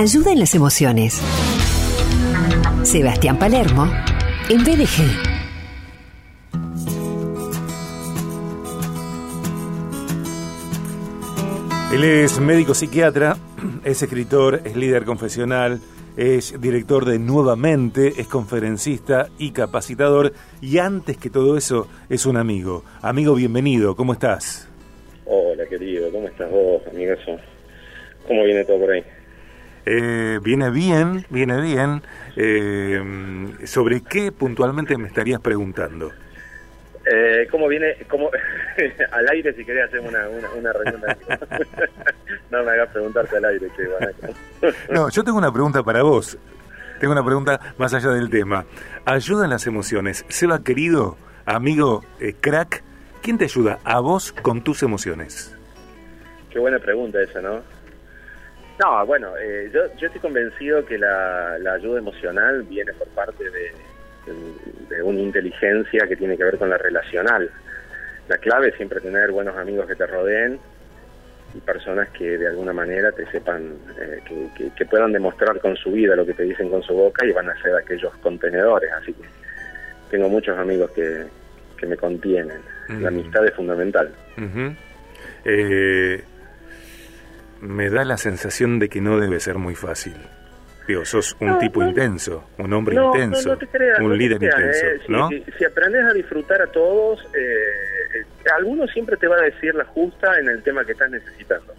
Ayuda en las emociones. Sebastián Palermo, en BDG. Él es médico psiquiatra, es escritor, es líder confesional, es director de Nuevamente, es conferencista y capacitador y antes que todo eso es un amigo. Amigo, bienvenido, ¿cómo estás? Hola querido, ¿cómo estás vos, amigazo? ¿Cómo viene todo por ahí? Eh, viene bien, viene bien. Eh, ¿Sobre qué puntualmente me estarías preguntando? Eh, ¿Cómo viene? Cómo, al aire, si querés, hacer una, una, reunión. no me hagas preguntarte al aire, che, No, yo tengo una pregunta para vos. Tengo una pregunta más allá del tema. Ayuda en las emociones. Seba, querido, amigo, eh, crack, ¿quién te ayuda a vos con tus emociones? Qué buena pregunta esa, ¿no? No, bueno, eh, yo, yo estoy convencido que la, la ayuda emocional viene por parte de, de una inteligencia que tiene que ver con la relacional. La clave es siempre tener buenos amigos que te rodeen y personas que de alguna manera te sepan, eh, que, puedan demostrar con su vida lo que te dicen con su boca y van a ser aquellos contenedores. Así que tengo muchos amigos que, que me contienen. La amistad es fundamental. Eh, me da la sensación de que no debe ser muy fácil sos un tipo intenso, un hombre intenso, un líder intenso, eh, ¿no? Si, aprendes a disfrutar a todos, eh, eh, alguno siempre te va a decir la justa en el tema que estás necesitando.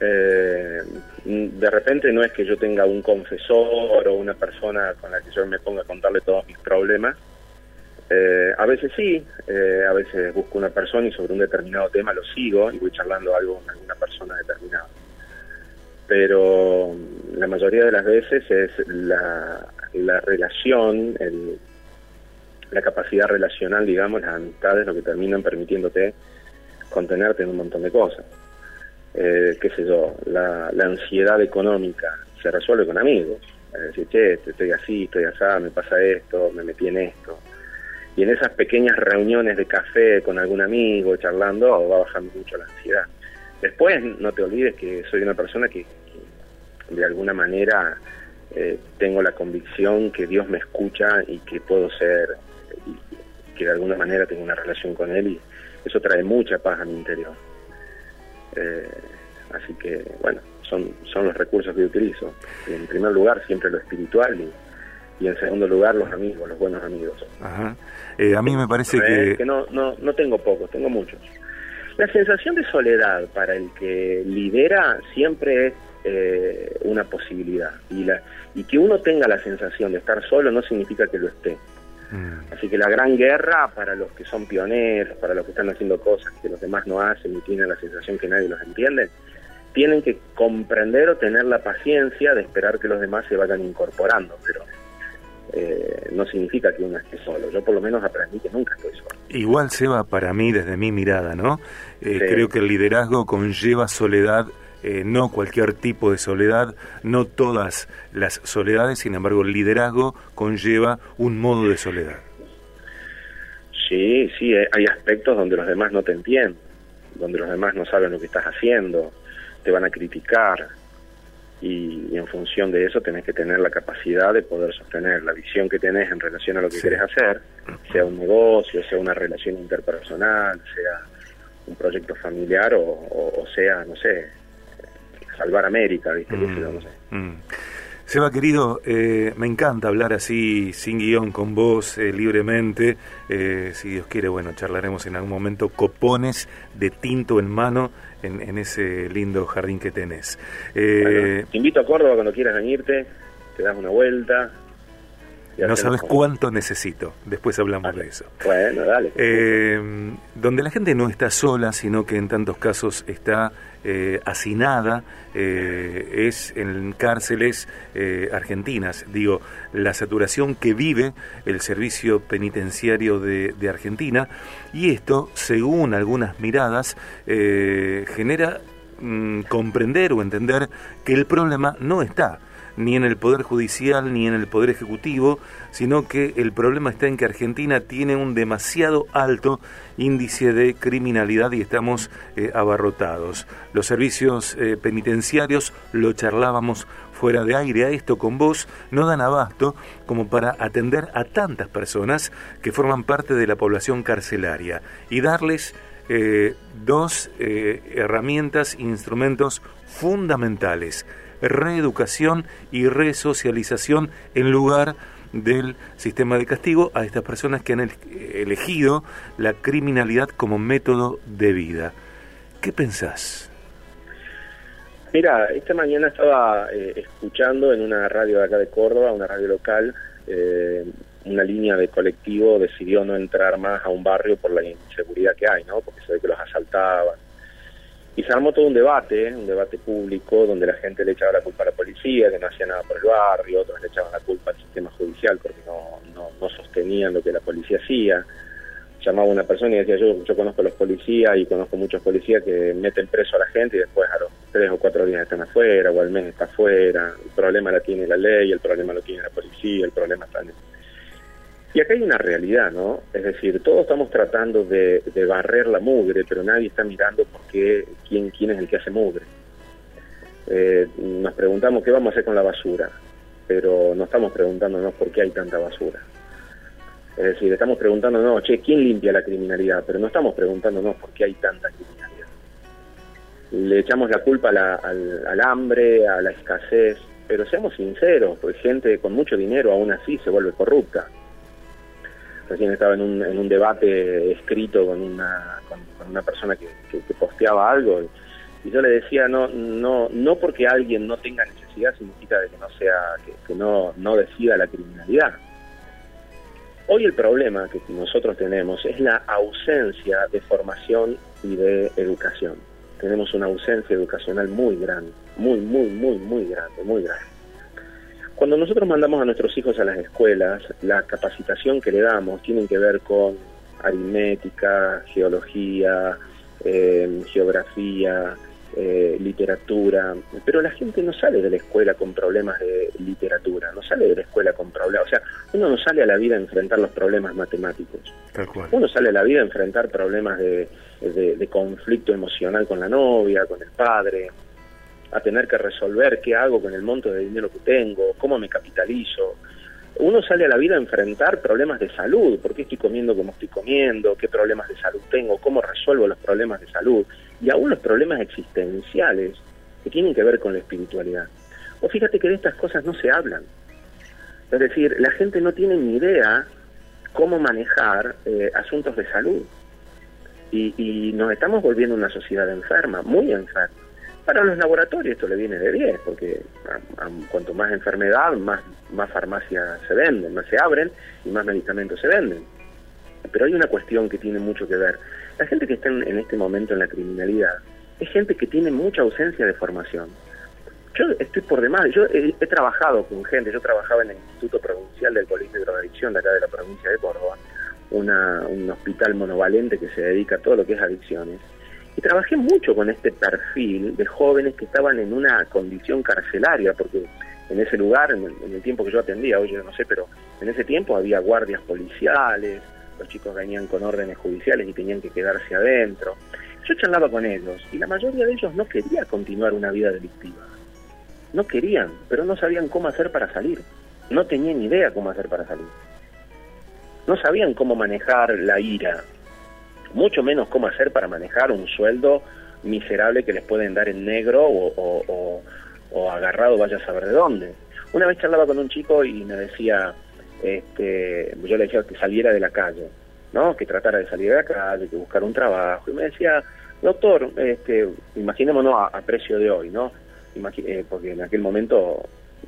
de repente no es que yo tenga un confesor o una persona con la que yo me ponga a contarle todos mis problemas. A veces sí, a veces busco una persona y sobre un determinado tema lo sigo y voy charlando algo con alguna persona determinada pero la mayoría de las veces es la, relación, la capacidad relacional, digamos, las amistades lo que terminan permitiéndote contenerte en un montón de cosas. Eh, qué sé yo, la, ansiedad económica se resuelve con amigos. Es decir, estoy así, estoy así, me pasa esto, me metí en esto. Y en esas pequeñas reuniones de café con algún amigo, charlando, va bajando mucho la ansiedad. Después, no te olvides que soy una persona que, de alguna manera eh, tengo la convicción que Dios me escucha y que puedo ser, y que de alguna manera tengo una relación con Él y eso trae mucha paz a mi interior. Eh, así que, bueno, son, son los recursos que utilizo. En primer lugar, siempre lo espiritual y, en segundo lugar, los amigos, los buenos amigos. Ajá. Eh, a mí me parece que... que no, no, no tengo pocos, tengo muchos. La sensación de soledad para el que lidera siempre es eh, una posibilidad. Y, la, y que uno tenga la sensación de estar solo no significa que lo esté. Mm. Así que la gran guerra para los que son pioneros, para los que están haciendo cosas que los demás no hacen y tienen la sensación que nadie los entiende, tienen que comprender o tener la paciencia de esperar que los demás se vayan incorporando. Pero eh, no significa que uno esté solo. Yo por lo menos aprendí que nunca estoy solo. Igual, Seba, para mí, desde mi mirada, ¿no? Eh, creo que el liderazgo conlleva soledad. Eh, no cualquier tipo de soledad, no todas las soledades, sin embargo el liderazgo conlleva un modo de soledad. Sí, sí, hay aspectos donde los demás no te entienden, donde los demás no saben lo que estás haciendo, te van a criticar, y, en función de eso tenés que tener la capacidad de poder sostener la visión que tenés en relación a lo que querés hacer, sea un negocio, sea una relación interpersonal, sea un proyecto familiar o, sea, no sé, salvar América, ¿viste? Mm, no sé. Mm. Seba, querido, eh, me encanta hablar así, sin guion, con vos, eh, libremente. Eh, si Dios quiere, bueno, charlaremos en algún momento copones de tinto en mano en, ese lindo jardín que tenés. te invito a Córdoba cuando quieras venirte, te das una vuelta, no sabes cuánto necesito. Después hablamos de eso. Bueno, dale. Donde la gente no está sola, sino que en tantos casos está eh, hacinada, eh, es en cárceles argentinas. Digo, la saturación que vive el servicio penitenciario de, Argentina. Y esto, según algunas miradas, genera mm, comprender o entender que el problema no está ni en el Poder Judicial ni en el Poder Ejecutivo, sino que el problema está en que Argentina tiene un demasiado alto índice de criminalidad y estamos eh, abarrotados. Los servicios eh, penitenciarios, lo charlábamos fuera de aire a esto con vos, no dan abasto como para atender a tantas personas que forman parte de la población carcelaria y darles eh, dos herramientas, instrumentos fundamentales, reeducación y resocialización en lugar del sistema de castigo a estas personas que han elegido la criminalidad como método de vida. ¿Qué pensás? Mira, esta mañana estaba eh, escuchando en una radio de acá de Córdoba, una radio local, eh, una línea de colectivo decidió no entrar más a un barrio por la inseguridad que hay, ¿no? Porque se ve que los asaltaban, y se todo un debate, un debate público, donde la gente le echaba la culpa a la policía, que no hacía nada por el barrio, otros le echaban la culpa al sistema judicial porque no, no, sostenían lo que la policía hacía. Llamaba una persona y decía, yo, yo conozco a los policías y conozco muchos policías que meten preso a la gente y después a los tres o cuatro días están afuera o al menos está afuera. El problema la tiene la ley, el problema lo tiene la policía, el problema está en y acá hay una realidad, ¿no? Es decir, todos estamos tratando de, barrer la mugre, pero nadie está mirando por qué, quién, quién es el que hace mugre. Eh, nos preguntamos qué vamos a hacer con la basura, pero no estamos preguntándonos por qué hay tanta basura. Es decir, estamos preguntándonos, che, ¿quién limpia la criminalidad? Pero no estamos preguntándonos por qué hay tanta criminalidad. Le echamos la culpa al, al hambre, a la escasez, pero seamos sinceros, pues gente con mucho dinero aún así se vuelve corrupta recién estaba en un, debate escrito con una, con, una persona que, posteaba algo. Y yo le decía no no no porque alguien no tenga necesidad significa de que no sea que, no no decida la criminalidad. Hoy el problema que nosotros tenemos es la ausencia de formación y de educación. Tenemos una ausencia educacional muy grande muy muy muy muy grande muy grande cuando nosotros mandamos a nuestros hijos a las escuelas, la capacitación que le damos tiene que ver con aritmética, geología, eh, geografía, eh, literatura, pero la gente no sale de la escuela con problemas de literatura, no sale de la escuela con problemas, o sea, uno no sale a la vida a enfrentar los problemas matemáticos, uno sale a la vida a enfrentar problemas de conflicto emocional con la novia, con el padre, a tener que resolver qué hago con el monto de dinero que tengo, cómo me capitalizo. Uno sale a la vida a enfrentar problemas de salud, por qué estoy comiendo como estoy comiendo, qué problemas de salud tengo, cómo resuelvo los problemas de salud, y aún los problemas existenciales que tienen que ver con la espiritualidad. O fíjate que de estas cosas no se hablan. Es decir, la gente no tiene ni idea cómo manejar eh, asuntos de salud. Y, y nos estamos volviendo una sociedad enferma, muy enferma. Para los laboratorios esto le viene de 10, porque cuanto más enfermedad, más, más farmacias se venden, más se abren y más medicamentos se venden. Pero hay una cuestión que tiene mucho que ver. La gente que está en, este momento en la criminalidad es gente que tiene mucha ausencia de formación. Yo estoy por demás, yo he, trabajado con gente, yo trabajaba en el Instituto Provincial del Colegio de Drogadicción de acá de la provincia de Córdoba, un hospital monovalente que se dedica a todo lo que es adicciones trabajé mucho con este perfil de jóvenes que estaban en una condición carcelaria, porque en ese lugar, en el, tiempo que yo atendía, hoy yo no sé, pero en ese tiempo había guardias policiales, los chicos venían con órdenes judiciales y tenían que quedarse adentro. Yo charlaba con ellos y la mayoría de ellos no quería continuar una vida delictiva. No querían, pero no sabían cómo hacer para salir. No tenían idea cómo hacer para salir. No sabían cómo manejar la ira, mucho menos cómo hacer para manejar un sueldo miserable que les pueden dar en negro o, agarrado vaya a saber de dónde. Una vez charlaba con un chico y me decía, este, yo le decía que saliera de la calle, ¿no? que tratara de salir de la calle, que buscar un trabajo, y me decía, doctor, este, imaginémonos a, precio de hoy, ¿no? Eh, porque en aquel momento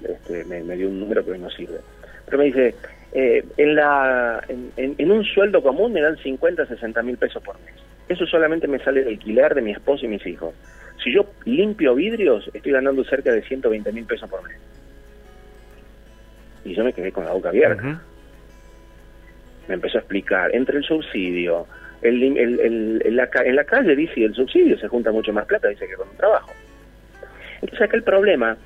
este, me, me dio un número que hoy no sirve. Pero me dice, eh, en, la, en, un sueldo común me dan 50, 60 mil pesos por mes. Eso solamente me sale el alquiler de mi esposo y mis hijos. Si yo limpio vidrios, estoy ganando cerca de 120 mil pesos por mes. Y yo me quedé con la boca abierta. Me empezó a explicar, entre el subsidio, el, en, la, en la calle dice el subsidio se junta mucho más plata, dice que con un trabajo. Entonces acá el problema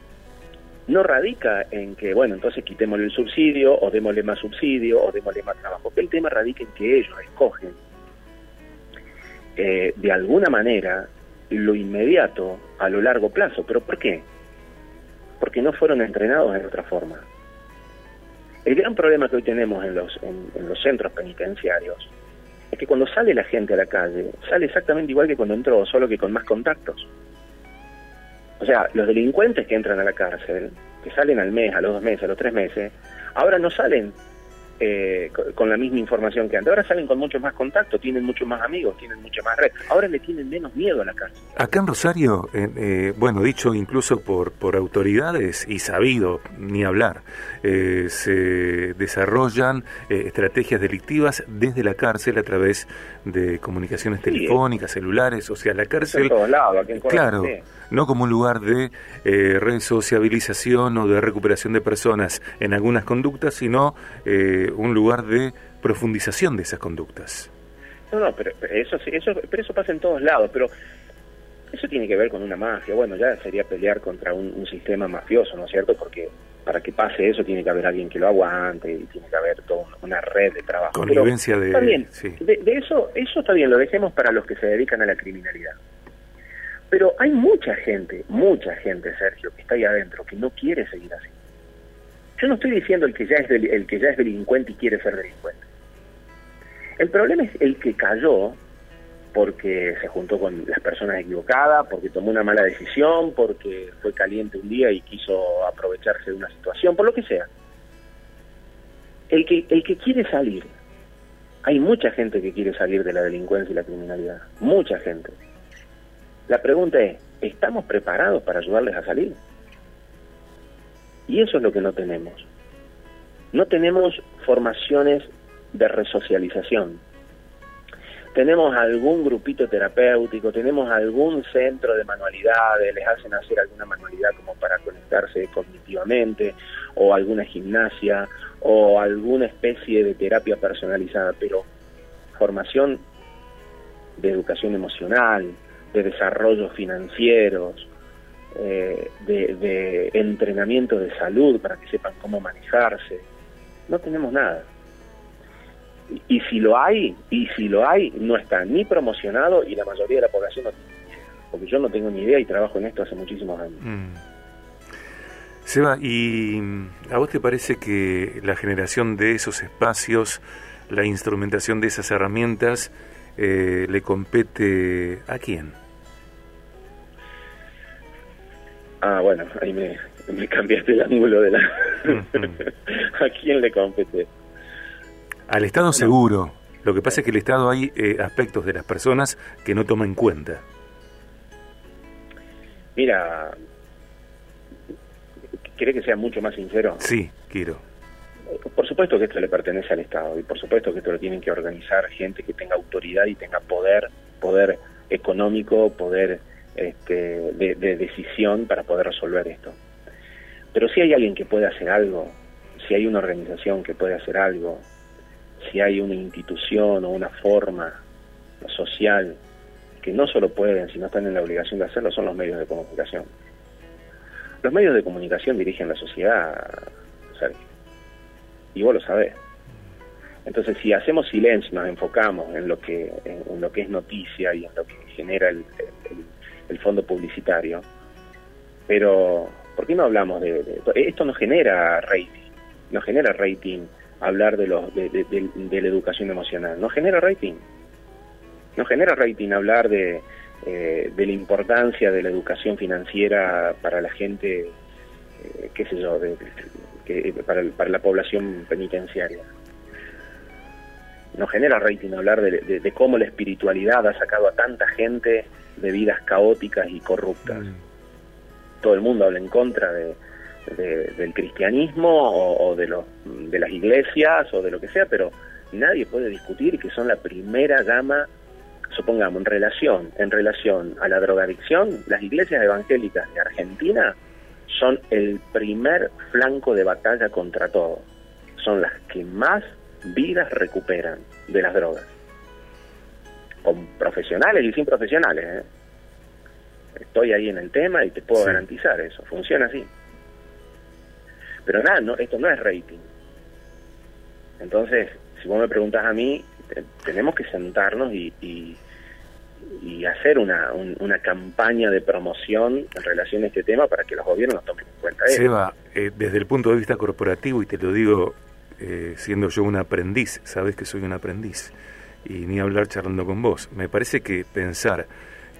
no radica en que, bueno, entonces quitémosle el subsidio, o démosle más subsidio, o démosle más trabajo. El tema radica en que ellos escogen, eh, de alguna manera, lo inmediato a lo largo plazo. ¿Pero por qué? Porque no fueron entrenados en otra forma. El gran problema que hoy tenemos en los, en los centros penitenciarios es que cuando sale la gente a la calle, sale exactamente igual que cuando entró, solo que con más contactos. O sea, los delincuentes que entran a la cárcel, que salen al mes, a los dos meses, a los tres meses, ahora no salen eh, con la misma información que antes. Ahora salen con mucho más contacto, tienen muchos más amigos, tienen mucha más red. Ahora le tienen menos miedo a la cárcel. Acá en Rosario, eh, bueno, dicho incluso por, por autoridades y sabido, ni hablar, eh, se desarrollan estrategias delictivas desde la cárcel a través de comunicaciones telefónicas, celulares, o sea, la cárcel... En todos lados, aquí en claro, no como un lugar de resociabilización o de recuperación de personas en algunas conductas, sino un lugar de profundización de esas conductas. No, no, pero, eso, eso, pero eso pasa en todos lados, pero eso tiene que ver con una mafia. Bueno, ya sería pelear contra un, sistema mafioso, ¿no es cierto? Porque para que pase eso tiene que haber alguien que lo aguante y tiene que haber toda una red de trabajo. Convivencia de... También, de, de, eso, eso está bien, lo dejemos para los que se dedican a la criminalidad. Pero hay mucha gente, mucha gente, Sergio, que está ahí adentro, que no quiere seguir así. Yo no estoy diciendo el que ya es el que ya es delincuente y quiere ser delincuente. El problema es el que cayó porque se juntó con las personas equivocadas, porque tomó una mala decisión, porque fue caliente un día y quiso aprovecharse de una situación, por lo que sea. El que el que quiere salir, hay mucha gente que quiere salir de la delincuencia y la criminalidad, mucha gente. La pregunta es, ¿estamos preparados para ayudarles a salir? Y eso es lo que no tenemos. No tenemos formaciones de resocialización. Tenemos algún grupito terapéutico, tenemos algún centro de manualidades, les hacen hacer alguna manualidad como para conectarse cognitivamente, o alguna gimnasia, o alguna especie de terapia personalizada, pero formación de educación emocional, de desarrollos financieros, eh, de, entrenamiento de salud para que sepan cómo manejarse. No tenemos nada. Y, si lo hay, y si lo hay, no está ni promocionado y la mayoría de la población no tiene Porque yo no tengo ni idea y trabajo en esto hace muchísimos años. Mm. Seba, ¿y a vos te parece que la generación de esos espacios, la instrumentación de esas herramientas, eh, le compete a quién? Ah, bueno, ahí me, cambiaste el ángulo de la... ¿A quién le compete? Al Estado seguro. Lo que pasa es que el Estado hay eh, aspectos de las personas que no toma en cuenta. Mira, ¿quiere que sea mucho más sincero? Sí, quiero. Por supuesto que esto le pertenece al Estado y por supuesto que esto lo tienen que organizar gente que tenga autoridad y tenga poder, poder económico, poder este, de, decisión para poder resolver esto. Pero si hay alguien que puede hacer algo, si hay una organización que puede hacer algo, si hay una institución o una forma social que no solo pueden, sino están en la obligación de hacerlo, son los medios de comunicación. Los medios de comunicación dirigen la sociedad, Sergio. Y vos lo sabés. Entonces, si hacemos silencio, nos enfocamos en lo que en, lo que es noticia y en lo que genera el, el fondo publicitario. Pero, ¿por qué no hablamos de, esto? no genera rating, no genera rating hablar de, los, de, la educación emocional, no genera rating. No genera rating hablar de, eh, de la importancia de la educación financiera para la gente, eh, qué sé yo, que, para, para la población penitenciaria no genera rating hablar de, cómo la espiritualidad ha sacado a tanta gente de vidas caóticas y corruptas. Mm. Todo el mundo habla en contra de, del cristianismo o, de, los, de las iglesias o de lo que sea, pero nadie puede discutir que son la primera gama, supongamos, en relación, en relación a la drogadicción, las iglesias evangélicas de Argentina son el primer flanco de batalla contra todo. Son las que más vidas recuperan de las drogas. Con profesionales y sin profesionales. ¿eh? Estoy ahí en el tema y te puedo garantizar eso. Funciona así. Pero nada, no, esto no es rating. Entonces, si vos me preguntas a mí, tenemos que sentarnos y, y, hacer una, una campaña de promoción en relación a este tema para que los gobiernos tomen en cuenta Seba, eh, desde el punto de vista corporativo, y te lo digo eh, siendo yo un aprendiz, sabes que soy un aprendiz, y ni hablar charlando con vos, me parece que pensar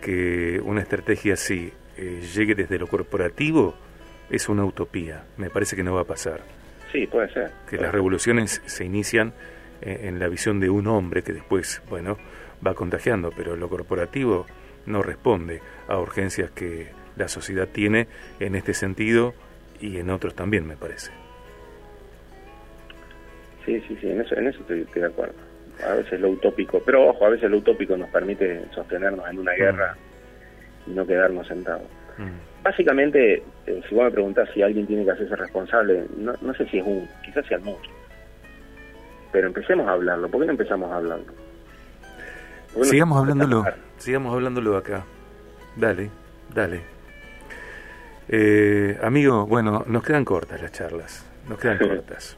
que una estrategia así eh, llegue desde lo corporativo es una utopía, me parece que no va a pasar. Sí, puede ser. Que las revoluciones se inician eh, en la visión de un hombre que después, bueno, va contagiando, pero lo corporativo no responde a urgencias que la sociedad tiene en este sentido y en otros también, me parece. Sí, sí, sí, en eso, en eso estoy, de acuerdo. A veces lo utópico, pero ojo, a veces lo utópico nos permite sostenernos en una mm. guerra y no quedarnos sentados. Mm. Básicamente, eh, si vos me preguntás si alguien tiene que hacerse responsable, no, no sé si es uno, quizás sea mucho pero empecemos a hablarlo. ¿Por qué no empezamos a hablarlo? Sigamos hablándolo, sigamos hablándolo acá. Dale, dale. Eh, amigo, bueno, nos quedan cortas las charlas, nos quedan cortas.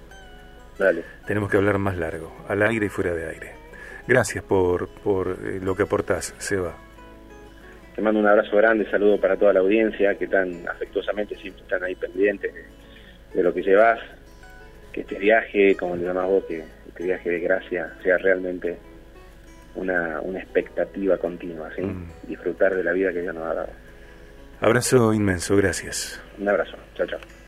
Dale. Tenemos que hablar más largo, al aire y fuera de aire. Gracias por, por eh, lo que aportás, Seba. Te mando un abrazo grande, saludo para toda la audiencia que tan afectuosamente siempre están ahí pendientes de, lo que llevas. Que este viaje, como le llamás vos, que este viaje de gracia sea realmente una, una expectativa continua, ¿sí? Mm. disfrutar de la vida que Dios nos ha dado. Abrazo inmenso, gracias. Un abrazo, chao, chao.